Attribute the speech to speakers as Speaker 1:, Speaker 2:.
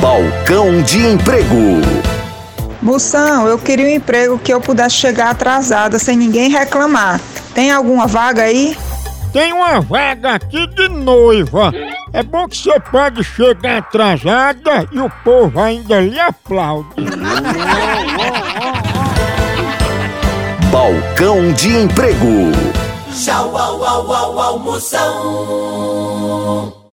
Speaker 1: Balcão de Emprego.
Speaker 2: Moção, eu queria um emprego que eu pudesse chegar atrasada sem ninguém reclamar. Tem alguma vaga aí?
Speaker 3: Tem uma vaga aqui de noiva. É bom que você pode chegar atrasada e o povo ainda lhe aplaude.
Speaker 1: Balcão de Emprego.
Speaker 4: Tchau, au, au, au, almoção.